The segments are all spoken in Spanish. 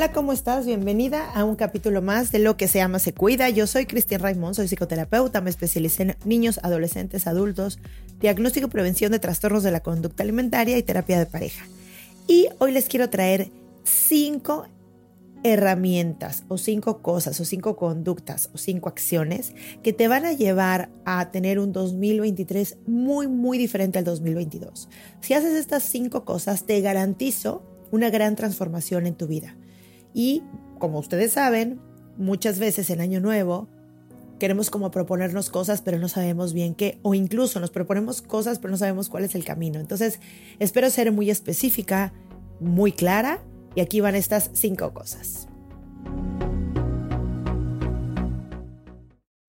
Hola, ¿cómo estás? Bienvenida a un capítulo más de Lo que se ama se cuida. Yo soy Cristian Raimond, soy psicoterapeuta, me especialicé en niños, adolescentes, adultos, diagnóstico y prevención de trastornos de la conducta alimentaria y terapia de pareja. Y hoy les quiero traer cinco herramientas o cinco cosas o cinco conductas o cinco acciones que te van a llevar a tener un 2023 muy, muy diferente al 2022. Si haces estas cinco cosas, te garantizo una gran transformación en tu vida. Y como ustedes saben, muchas veces en Año Nuevo queremos como proponernos cosas, pero no sabemos bien qué, o incluso nos proponemos cosas, pero no sabemos cuál es el camino. Entonces, espero ser muy específica, muy clara, y aquí van estas cinco cosas.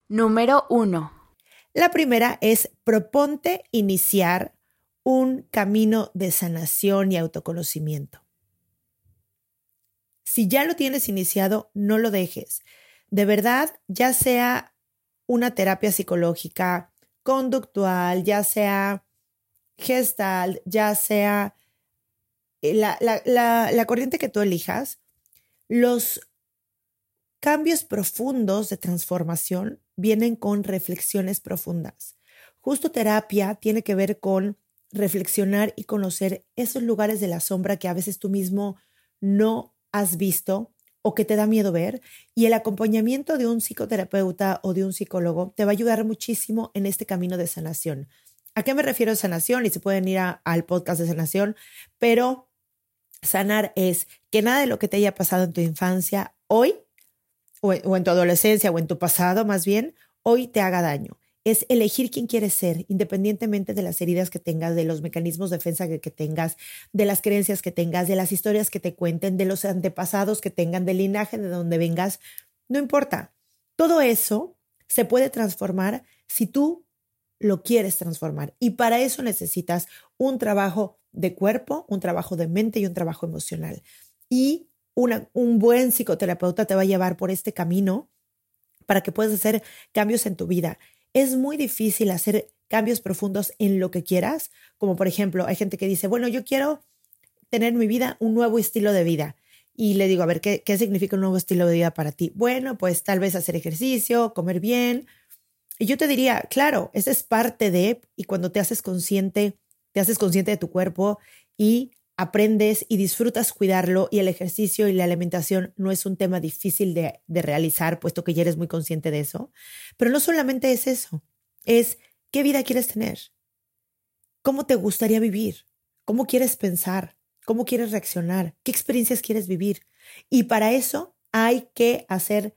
Número uno. La primera es proponte iniciar un camino de sanación y autoconocimiento. Si ya lo tienes iniciado, no lo dejes. De verdad, ya sea una terapia psicológica, conductual, ya sea gestal, ya sea eh, la, la, corriente que tú elijas, los cambios profundos de transformación vienen con reflexiones profundas. Justo terapia tiene que ver con reflexionar y conocer esos lugares de la sombra que a veces tú mismo no has visto o que te da miedo ver. Y el acompañamiento de un psicoterapeuta o de un psicólogo te va a ayudar muchísimo en este camino de sanación. ¿A qué me refiero a sanación? Y se pueden ir al podcast de sanación, pero sanar es que nada de lo que te haya pasado en tu infancia hoy, o en tu adolescencia, o en tu pasado más bien, hoy te haga daño es elegir quién quieres ser, independientemente de las heridas que tengas, de los mecanismos de defensa que, tengas, de las creencias que tengas, de las historias que te cuenten, de los antepasados que tengan, del linaje de donde vengas. No importa. Todo eso se puede transformar si tú lo quieres transformar. Y para eso necesitas un trabajo de cuerpo, un trabajo de mente y un trabajo emocional. Y un buen psicoterapeuta te va a llevar por este camino para que puedas hacer cambios en tu vida es muy difícil hacer cambios profundos en lo que quieras, como por ejemplo, hay gente que dice, bueno, yo quiero tener en mi vida un nuevo estilo de vida. Y le digo, a ver, ¿qué, ¿qué significa un nuevo estilo de vida para ti? Bueno, pues tal vez hacer ejercicio, comer bien. Y yo te diría, claro, esa es parte de, y cuando te haces consciente, te haces consciente de tu cuerpo y aprendes y disfrutas cuidarlo y el ejercicio y la alimentación no es un tema difícil de, realizar, puesto que ya eres muy consciente de eso. Pero no solamente es eso, es qué vida quieres tener, cómo te gustaría vivir, cómo quieres pensar, cómo quieres reaccionar, qué experiencias quieres vivir. Y para eso hay que hacer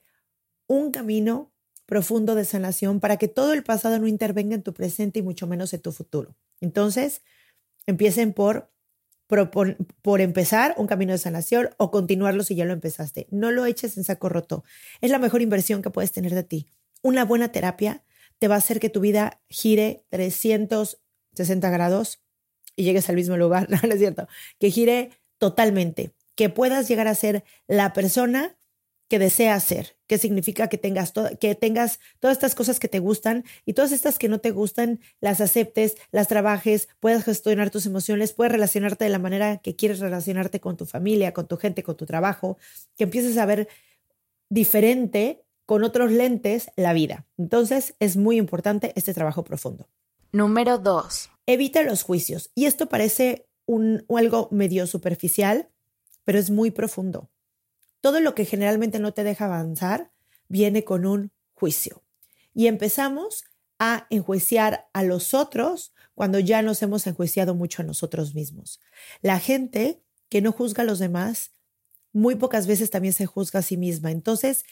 un camino profundo de sanación para que todo el pasado no intervenga en tu presente y mucho menos en tu futuro. Entonces, empiecen por por, empezar un camino de sanación o continuarlo si ya lo empezaste. No lo eches en saco roto. Es la mejor inversión que puedes tener de ti. Una buena terapia te va a hacer que tu vida gire 360 grados y llegues al mismo lugar, no, no es cierto, que gire totalmente, que puedas llegar a ser la persona que deseas ser, que significa que tengas, que tengas todas estas cosas que te gustan y todas estas que no te gustan, las aceptes, las trabajes, puedas gestionar tus emociones, puedes relacionarte de la manera que quieres relacionarte con tu familia, con tu gente, con tu trabajo, que empieces a ver diferente con otros lentes la vida. Entonces es muy importante este trabajo profundo. Número dos. Evita los juicios. Y esto parece un, algo medio superficial, pero es muy profundo. Todo lo que generalmente no te deja avanzar viene con un juicio. Y empezamos a enjuiciar a los otros cuando ya nos hemos enjuiciado mucho a nosotros mismos. La gente que no juzga a los demás, muy pocas veces también se juzga a sí misma. Entonces,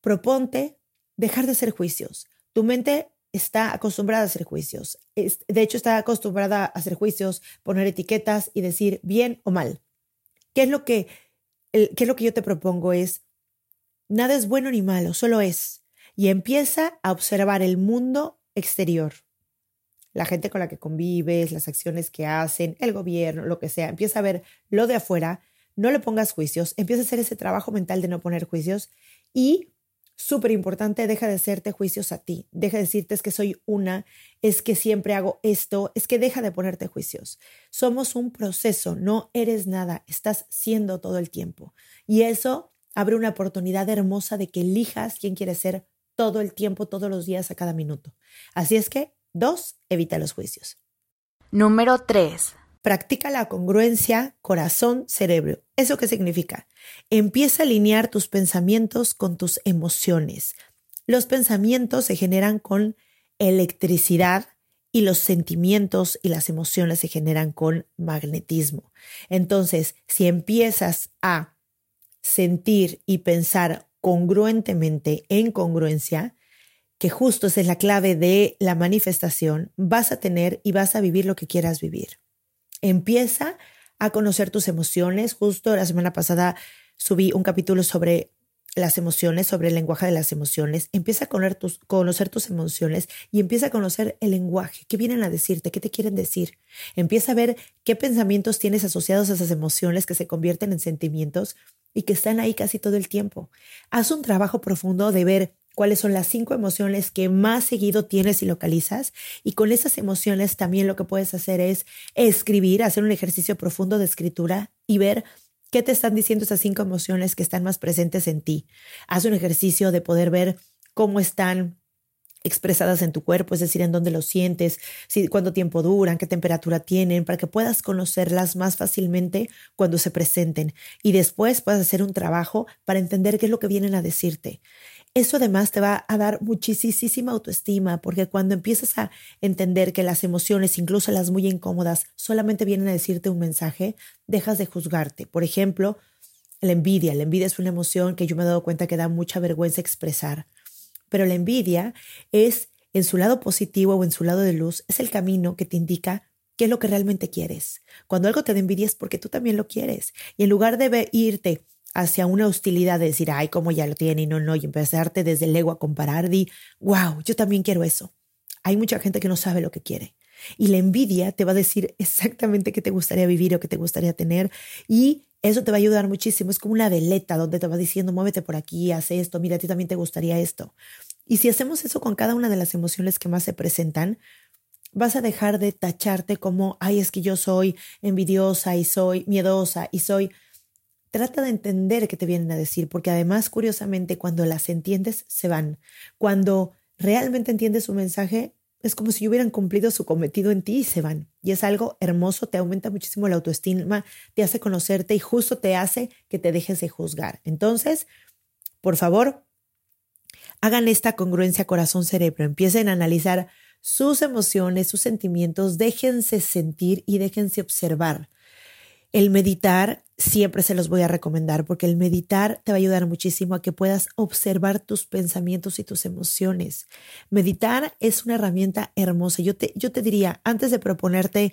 proponte dejar de hacer juicios. Tu mente está acostumbrada a hacer juicios. De hecho, está acostumbrada a hacer juicios, poner etiquetas y decir bien o mal. ¿Qué es lo que, qué es lo que yo te propongo? Es, nada es bueno ni malo, solo es. Y empieza a observar el mundo exterior. La gente con la que convives, las acciones que hacen, el gobierno, lo que sea. Empieza a ver lo de afuera, no le pongas juicios, empieza a hacer ese trabajo mental de no poner juicios y súper importante, deja de hacerte juicios a ti, deja de decirte es que soy una, es que siempre hago esto, es que deja de ponerte juicios. Somos un proceso, no eres nada, estás siendo todo el tiempo. Y eso abre una oportunidad hermosa de que elijas quién quieres ser todo el tiempo, todos los días, a cada minuto. Así es que, dos, evita los juicios. Número tres. Practica la congruencia corazón-cerebro. ¿Eso qué significa? Empieza a alinear tus pensamientos con tus emociones. Los pensamientos se generan con electricidad y los sentimientos y las emociones se generan con magnetismo. Entonces, si empiezas a sentir y pensar congruentemente en congruencia, que justo esa es la clave de la manifestación, vas a tener y vas a vivir lo que quieras vivir. Empieza a conocer tus emociones. Justo la semana pasada subí un capítulo sobre las emociones, sobre el lenguaje de las emociones. Empieza a conocer tus, conocer tus emociones y empieza a conocer el lenguaje. ¿Qué vienen a decirte? ¿Qué te quieren decir? Empieza a ver qué pensamientos tienes asociados a esas emociones que se convierten en sentimientos y que están ahí casi todo el tiempo. Haz un trabajo profundo de ver cuáles son las cinco emociones que más seguido tienes y localizas. Y con esas emociones también lo que puedes hacer es escribir, hacer un ejercicio profundo de escritura y ver qué te están diciendo esas cinco emociones que están más presentes en ti. Haz un ejercicio de poder ver cómo están expresadas en tu cuerpo, es decir, en dónde lo sientes, si, cuánto tiempo duran, qué temperatura tienen, para que puedas conocerlas más fácilmente cuando se presenten y después puedas hacer un trabajo para entender qué es lo que vienen a decirte. Eso además te va a dar muchísima autoestima, porque cuando empiezas a entender que las emociones, incluso las muy incómodas, solamente vienen a decirte un mensaje, dejas de juzgarte. Por ejemplo, la envidia. La envidia es una emoción que yo me he dado cuenta que da mucha vergüenza expresar. Pero la envidia es, en su lado positivo o en su lado de luz, es el camino que te indica qué es lo que realmente quieres. Cuando algo te da envidia es porque tú también lo quieres. Y en lugar de irte hacia una hostilidad de decir, ay, cómo ya lo tiene y no, no, y empezarte desde el ego a comparar, di, wow, yo también quiero eso. Hay mucha gente que no sabe lo que quiere. Y la envidia te va a decir exactamente qué te gustaría vivir o qué te gustaría tener. Y eso te va a ayudar muchísimo. Es como una veleta donde te va diciendo, muévete por aquí, haz esto, mira, a ti también te gustaría esto. Y si hacemos eso con cada una de las emociones que más se presentan, vas a dejar de tacharte como, ay, es que yo soy envidiosa y soy miedosa y soy Trata de entender qué te vienen a decir, porque además, curiosamente, cuando las entiendes, se van. Cuando realmente entiendes su mensaje, es como si hubieran cumplido su cometido en ti y se van. Y es algo hermoso, te aumenta muchísimo la autoestima, te hace conocerte y justo te hace que te dejes de juzgar. Entonces, por favor, hagan esta congruencia corazón-cerebro, empiecen a analizar sus emociones, sus sentimientos, déjense sentir y déjense observar. El meditar siempre se los voy a recomendar porque el meditar te va a ayudar muchísimo a que puedas observar tus pensamientos y tus emociones. Meditar es una herramienta hermosa. Yo te, yo te diría, antes de proponerte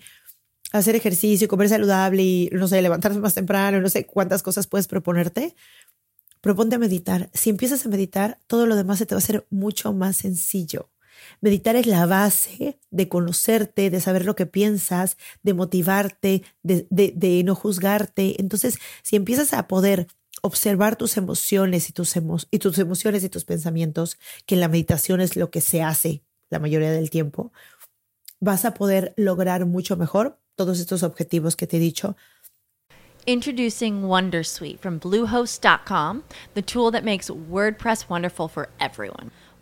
hacer ejercicio, comer saludable y, no sé, levantarse más temprano, no sé cuántas cosas puedes proponerte, proponte a meditar. Si empiezas a meditar, todo lo demás se te va a hacer mucho más sencillo. Meditar es la base de conocerte, de saber lo que piensas, de motivarte, de, no juzgarte. Entonces, si empiezas a poder observar tus emociones y tus, y tus emociones y tus pensamientos, que en la meditación es lo que se hace la mayoría del tiempo, vas a poder lograr mucho mejor todos estos objetivos que te he dicho. Introducing Wondersuite from Bluehost.com, the tool that makes WordPress wonderful for everyone.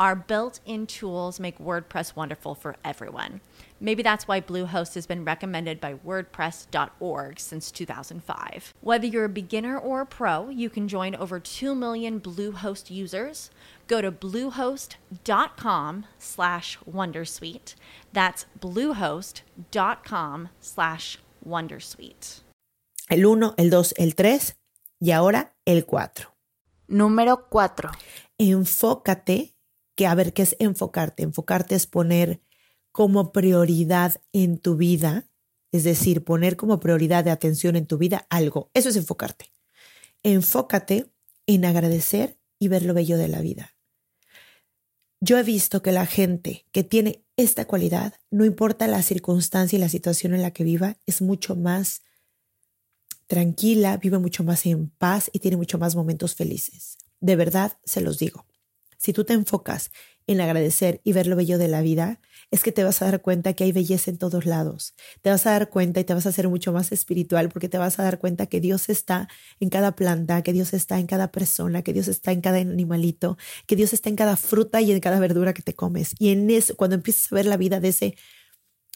our built in tools make WordPress wonderful for everyone. Maybe that's why Bluehost has been recommended by WordPress.org since 2005. Whether you're a beginner or a pro, you can join over 2 million Bluehost users. Go to bluehost.com slash Wondersuite. That's bluehost.com slash Wondersuite. El 1, el 2, el 3 y ahora el 4. Número 4. Enfócate que a ver qué es enfocarte. Enfocarte es poner como prioridad en tu vida, es decir, poner como prioridad de atención en tu vida algo. Eso es enfocarte. Enfócate en agradecer y ver lo bello de la vida. Yo he visto que la gente que tiene esta cualidad, no importa la circunstancia y la situación en la que viva, es mucho más tranquila, vive mucho más en paz y tiene mucho más momentos felices. De verdad, se los digo. Si tú te enfocas en agradecer y ver lo bello de la vida, es que te vas a dar cuenta que hay belleza en todos lados. Te vas a dar cuenta y te vas a hacer mucho más espiritual porque te vas a dar cuenta que Dios está en cada planta, que Dios está en cada persona, que Dios está en cada animalito, que Dios está en cada fruta y en cada verdura que te comes. Y en eso, cuando empiezas a ver la vida de ese,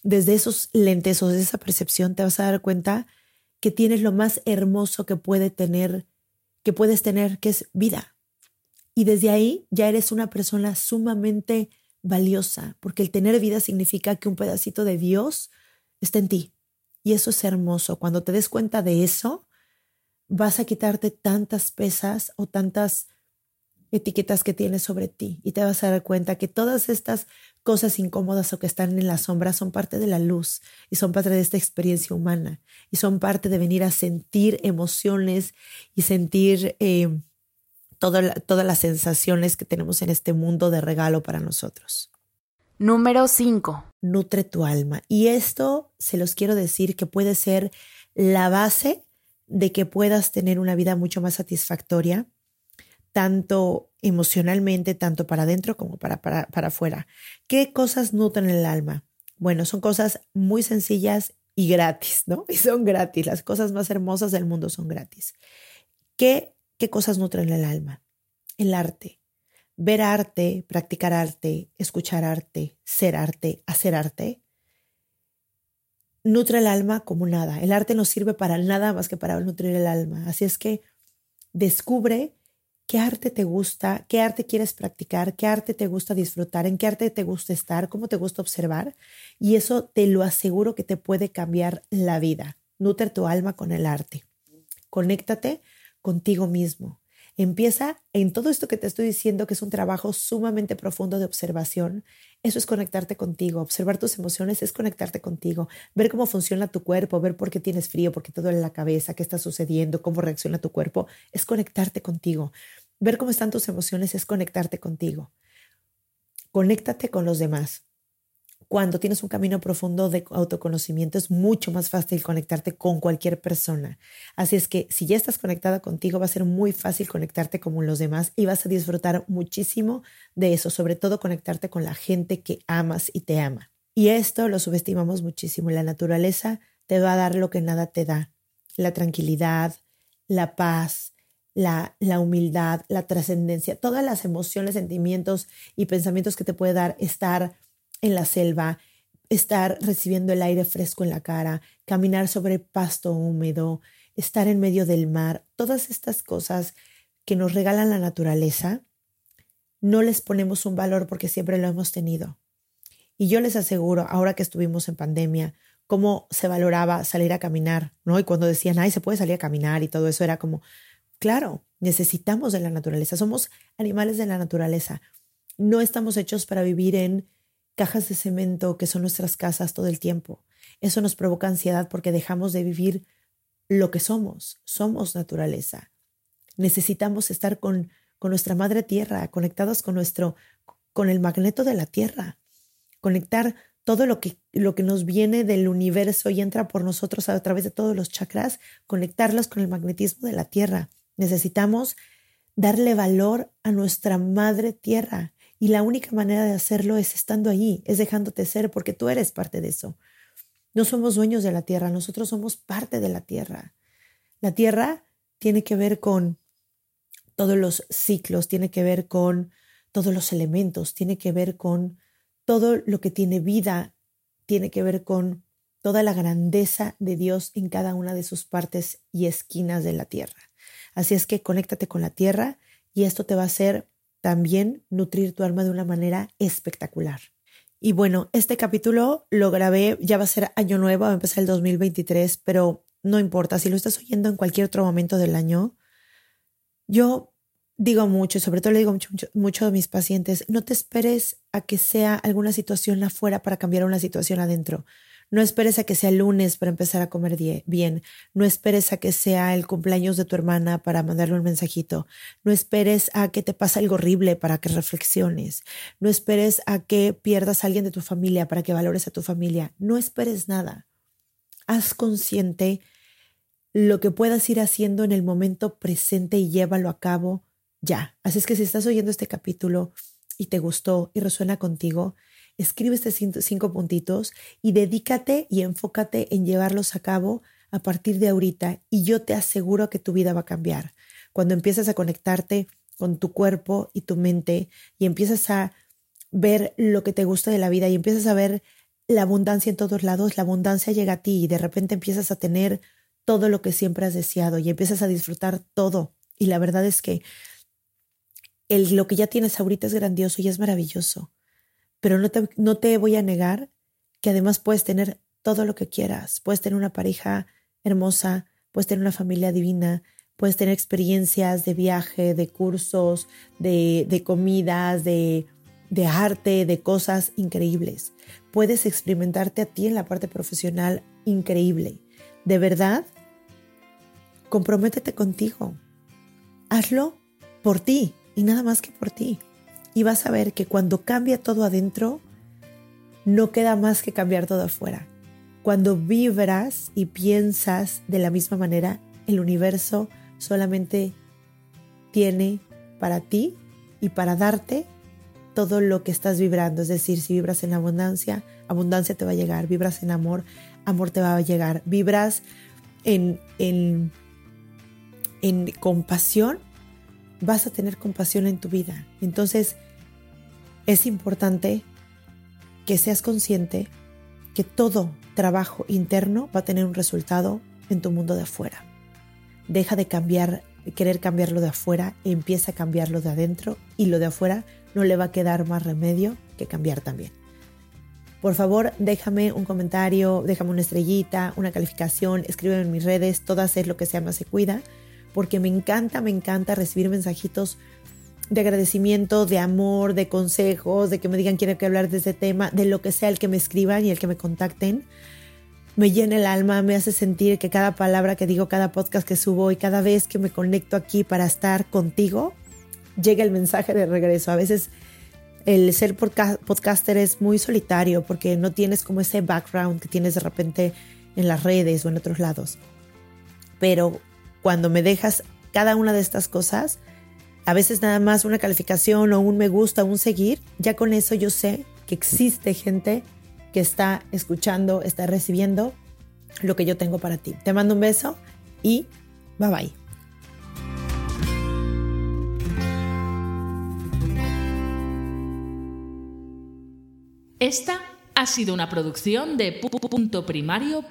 desde esos lentes o desde esa percepción, te vas a dar cuenta que tienes lo más hermoso que puede tener, que puedes tener, que es vida y desde ahí ya eres una persona sumamente valiosa, porque el tener vida significa que un pedacito de Dios está en ti. Y eso es hermoso. Cuando te des cuenta de eso, vas a quitarte tantas pesas o tantas etiquetas que tienes sobre ti y te vas a dar cuenta que todas estas cosas incómodas o que están en la sombra son parte de la luz y son parte de esta experiencia humana y son parte de venir a sentir emociones y sentir eh, todas las sensaciones que tenemos en este mundo de regalo para nosotros. Número 5. Nutre tu alma. Y esto se los quiero decir que puede ser la base de que puedas tener una vida mucho más satisfactoria, tanto emocionalmente, tanto para adentro como para, para, para afuera. ¿Qué cosas nutren el alma? Bueno, son cosas muy sencillas y gratis, ¿no? Y son gratis. Las cosas más hermosas del mundo son gratis. ¿Qué ¿Qué cosas nutren el alma? El arte. Ver arte, practicar arte, escuchar arte, ser arte, hacer arte, nutre el alma como nada. El arte no sirve para nada más que para nutrir el alma. Así es que descubre qué arte te gusta, qué arte quieres practicar, qué arte te gusta disfrutar, en qué arte te gusta estar, cómo te gusta observar. Y eso te lo aseguro que te puede cambiar la vida. Nutre tu alma con el arte. Conéctate contigo mismo. Empieza en todo esto que te estoy diciendo, que es un trabajo sumamente profundo de observación. Eso es conectarte contigo. Observar tus emociones es conectarte contigo. Ver cómo funciona tu cuerpo, ver por qué tienes frío, por qué te duele la cabeza, qué está sucediendo, cómo reacciona tu cuerpo, es conectarte contigo. Ver cómo están tus emociones es conectarte contigo. Conéctate con los demás cuando tienes un camino profundo de autoconocimiento es mucho más fácil conectarte con cualquier persona. Así es que si ya estás conectada contigo va a ser muy fácil conectarte con los demás y vas a disfrutar muchísimo de eso, sobre todo conectarte con la gente que amas y te ama. Y esto lo subestimamos muchísimo. La naturaleza te va a dar lo que nada te da. La tranquilidad, la paz, la, la humildad, la trascendencia, todas las emociones, sentimientos y pensamientos que te puede dar estar en la selva, estar recibiendo el aire fresco en la cara, caminar sobre pasto húmedo, estar en medio del mar, todas estas cosas que nos regalan la naturaleza, no les ponemos un valor porque siempre lo hemos tenido. Y yo les aseguro, ahora que estuvimos en pandemia, cómo se valoraba salir a caminar, ¿no? Y cuando decían, ay, se puede salir a caminar y todo eso, era como, claro, necesitamos de la naturaleza, somos animales de la naturaleza. No estamos hechos para vivir en cajas de cemento que son nuestras casas todo el tiempo. Eso nos provoca ansiedad porque dejamos de vivir lo que somos. Somos naturaleza. Necesitamos estar con, con nuestra madre tierra, conectados con nuestro, con el magneto de la tierra. Conectar todo lo que, lo que nos viene del universo y entra por nosotros a través de todos los chakras, conectarlos con el magnetismo de la tierra. Necesitamos darle valor a nuestra madre tierra. Y la única manera de hacerlo es estando allí, es dejándote ser, porque tú eres parte de eso. No somos dueños de la tierra, nosotros somos parte de la tierra. La tierra tiene que ver con todos los ciclos, tiene que ver con todos los elementos, tiene que ver con todo lo que tiene vida, tiene que ver con toda la grandeza de Dios en cada una de sus partes y esquinas de la tierra. Así es que conéctate con la tierra y esto te va a hacer también nutrir tu alma de una manera espectacular. Y bueno, este capítulo lo grabé, ya va a ser año nuevo, va a empezar el 2023, pero no importa, si lo estás oyendo en cualquier otro momento del año, yo digo mucho, y sobre todo le digo mucho, mucho, mucho, a mis pacientes, no te esperes a que sea alguna situación afuera para cambiar una situación adentro. No esperes a que sea lunes para empezar a comer bien. No esperes a que sea el cumpleaños de tu hermana para mandarle un mensajito. No esperes a que te pase algo horrible para que reflexiones. No esperes a que pierdas a alguien de tu familia para que valores a tu familia. No esperes nada. Haz consciente lo que puedas ir haciendo en el momento presente y llévalo a cabo ya. Así es que si estás oyendo este capítulo y te gustó y resuena contigo, escribe estos cinco puntitos y dedícate y enfócate en llevarlos a cabo a partir de ahorita y yo te aseguro que tu vida va a cambiar. Cuando empiezas a conectarte con tu cuerpo y tu mente y empiezas a ver lo que te gusta de la vida y empiezas a ver la abundancia en todos lados, la abundancia llega a ti y de repente empiezas a tener todo lo que siempre has deseado y empiezas a disfrutar todo. Y la verdad es que el, lo que ya tienes ahorita es grandioso y es maravilloso pero no te, no te voy a negar que además puedes tener todo lo que quieras. Puedes tener una pareja hermosa, puedes tener una familia divina, puedes tener experiencias de viaje, de cursos, de, de comidas, de, de arte, de cosas increíbles. Puedes experimentarte a ti en la parte profesional increíble. De verdad, comprométete contigo. Hazlo por ti y nada más que por ti y vas a ver que cuando cambia todo adentro, no queda más que cambiar todo afuera. Cuando vibras y piensas de la misma manera, el universo solamente tiene para ti y para darte todo lo que estás vibrando. Es decir, si vibras en abundancia, abundancia te va a llegar. Vibras en amor, amor te va a llegar. Vibras en, en, en compasión, vas a tener compasión en tu vida. Entonces, es importante que seas consciente que todo trabajo interno va a tener un resultado en tu mundo de afuera. Deja de cambiar, querer cambiarlo de afuera, empieza a cambiarlo de adentro y lo de afuera no le va a quedar más remedio que cambiar también. Por favor, déjame un comentario, déjame una estrellita, una calificación, escríbeme en mis redes, todas es lo que se llama Se Cuida, porque me encanta, me encanta recibir mensajitos de agradecimiento, de amor, de consejos, de que me digan quiero que hablar de este tema, de lo que sea el que me escriban y el que me contacten. Me llena el alma, me hace sentir que cada palabra que digo, cada podcast que subo y cada vez que me conecto aquí para estar contigo, llega el mensaje de regreso. A veces el ser podcaster es muy solitario porque no tienes como ese background que tienes de repente en las redes o en otros lados. Pero cuando me dejas cada una de estas cosas, a veces nada más una calificación o un me gusta, un seguir, ya con eso yo sé que existe gente que está escuchando, está recibiendo lo que yo tengo para ti. Te mando un beso y bye bye. Esta ha sido una producción de primario.